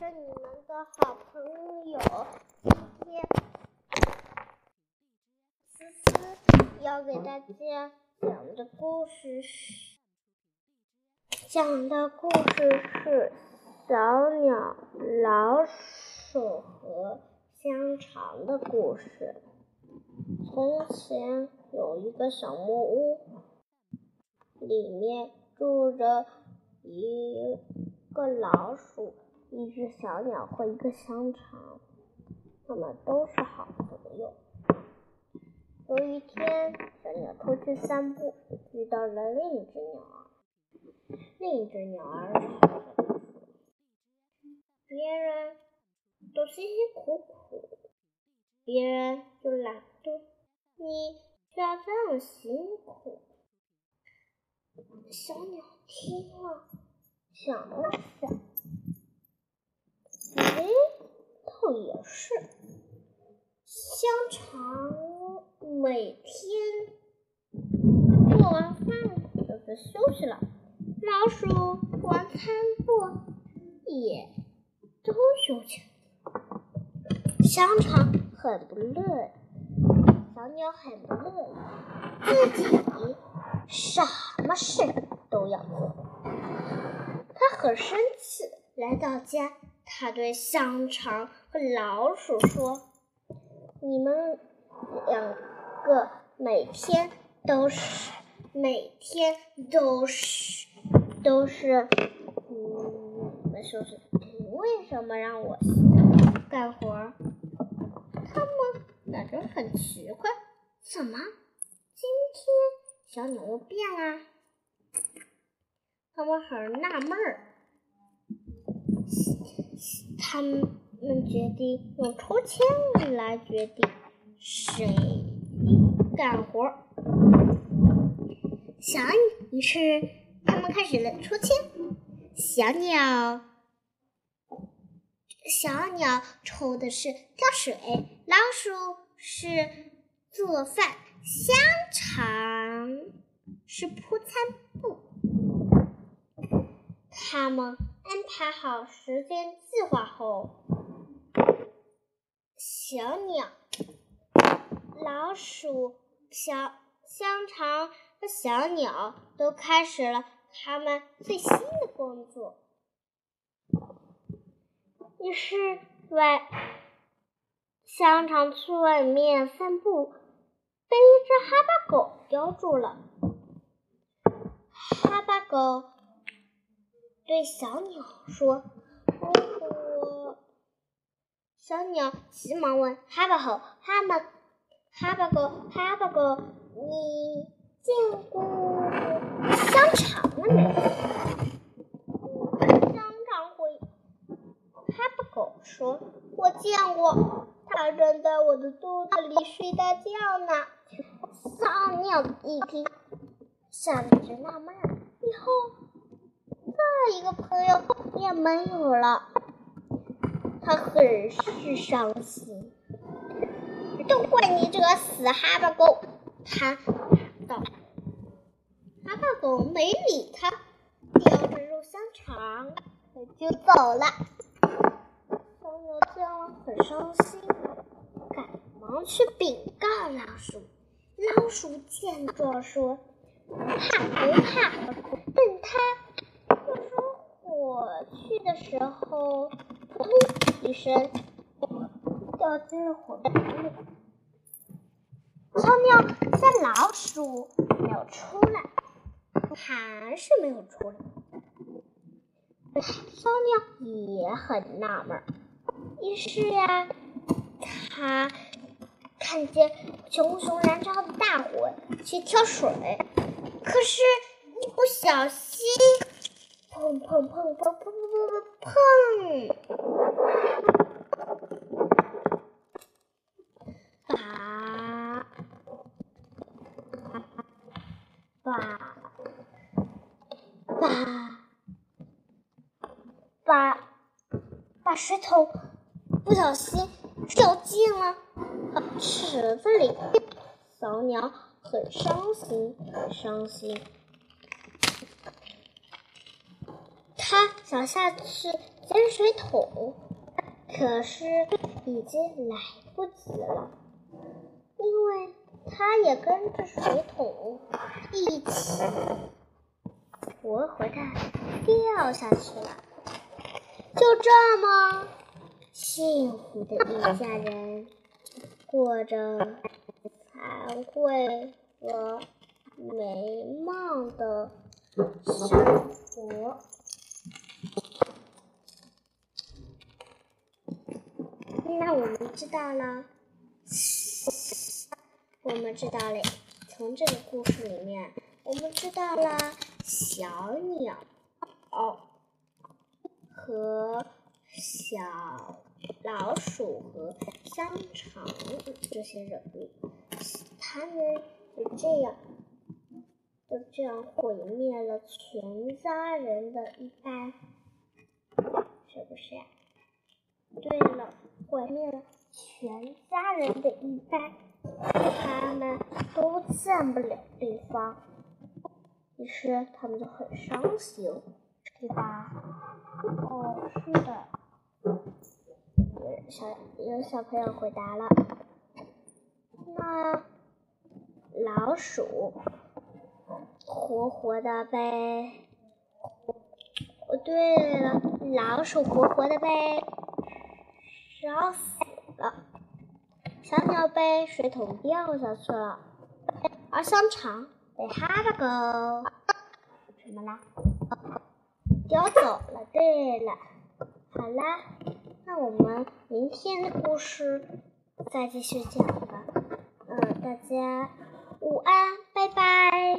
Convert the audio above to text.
是你们的好朋友。今天思思要给大家讲的故事是讲的故事是小鸟、老鼠和香肠的故事。从前有一个小木屋，里面住着一个老鼠。一只小鸟和一个香肠，他们都是好朋友。有一天，小鸟出去散步，遇到了另一只鸟儿。另一只鸟儿说：“别人都辛辛苦苦，别人就懒惰，你却要这么辛苦。”小鸟听了，想了想。哎，倒也是。香肠每天做完饭就是休息了，老鼠完餐后也都休息了。香肠很不乐意，小鸟很不乐意，自己什么事都要做。他很生气，来到家。他对香肠和老鼠说：“你们两个每天都是，每天都是，都是，嗯，你们说是为什么让我干活？”他们感觉很奇怪，怎么今天小女巫变啦？他们很纳闷儿。他们决定用抽签来决定谁干活。小于是他们开始了抽签。小鸟，小鸟抽的是挑水，老鼠是做饭，香肠是铺餐布。他们。安排好时间计划后，小鸟、老鼠、小香肠和小鸟都开始了他们最新的工作。于是，外香肠去外面散步，被一只哈巴狗叼住了。哈巴狗。对小鸟说：“如果小鸟急忙问哈巴狗，哈巴哈巴狗，哈巴狗，你见过香肠了没？”香肠回哈巴狗说：“我见过，它正在我的肚子里睡大觉呢。”小鸟一听，想着纳闷儿，以后。再一个朋友没有了，他很是伤心。都怪你这个死哈巴狗！他道。哈巴狗没理他，叼着肉香肠就走了。小鸟见了很伤心，赶忙去禀告老鼠。老鼠见状说：“不怕不怕？等他。”我去的时候，扑通一声掉进了火盆里。小鸟见老鼠没有出来，还是没有出来。小鸟也很纳闷，于是呀，它看见熊熊燃烧的大火去挑水，可是一不小心。砰砰砰砰砰砰砰砰！把把把把把水桶不小心掉进了池子里，小鸟很伤心，很伤心。他想下去捡水桶，可是已经来不及了，因为他也跟着水桶一起活活的掉下去了。就这么幸福的一家人，过着惭愧和美梦的生活。那我们知道了，我们知道了，从这个故事里面，我们知道了小鸟和小老鼠和香肠这些人物，他们就这样就这样毁灭了全家人的一半，是不是？对了。毁灭了全家人的一半，他们都见不了对方，于是他们就很伤心，对吧？哦，是的。有小有小朋友回答了，那老鼠活活的被……哦，对了，老鼠活活的被。烧死了，小鸟被水桶掉下去了，而香肠被哈巴狗什么啦？叼走了。对了，好啦，那我们明天的故事再继续讲吧。嗯，大家午安，拜拜。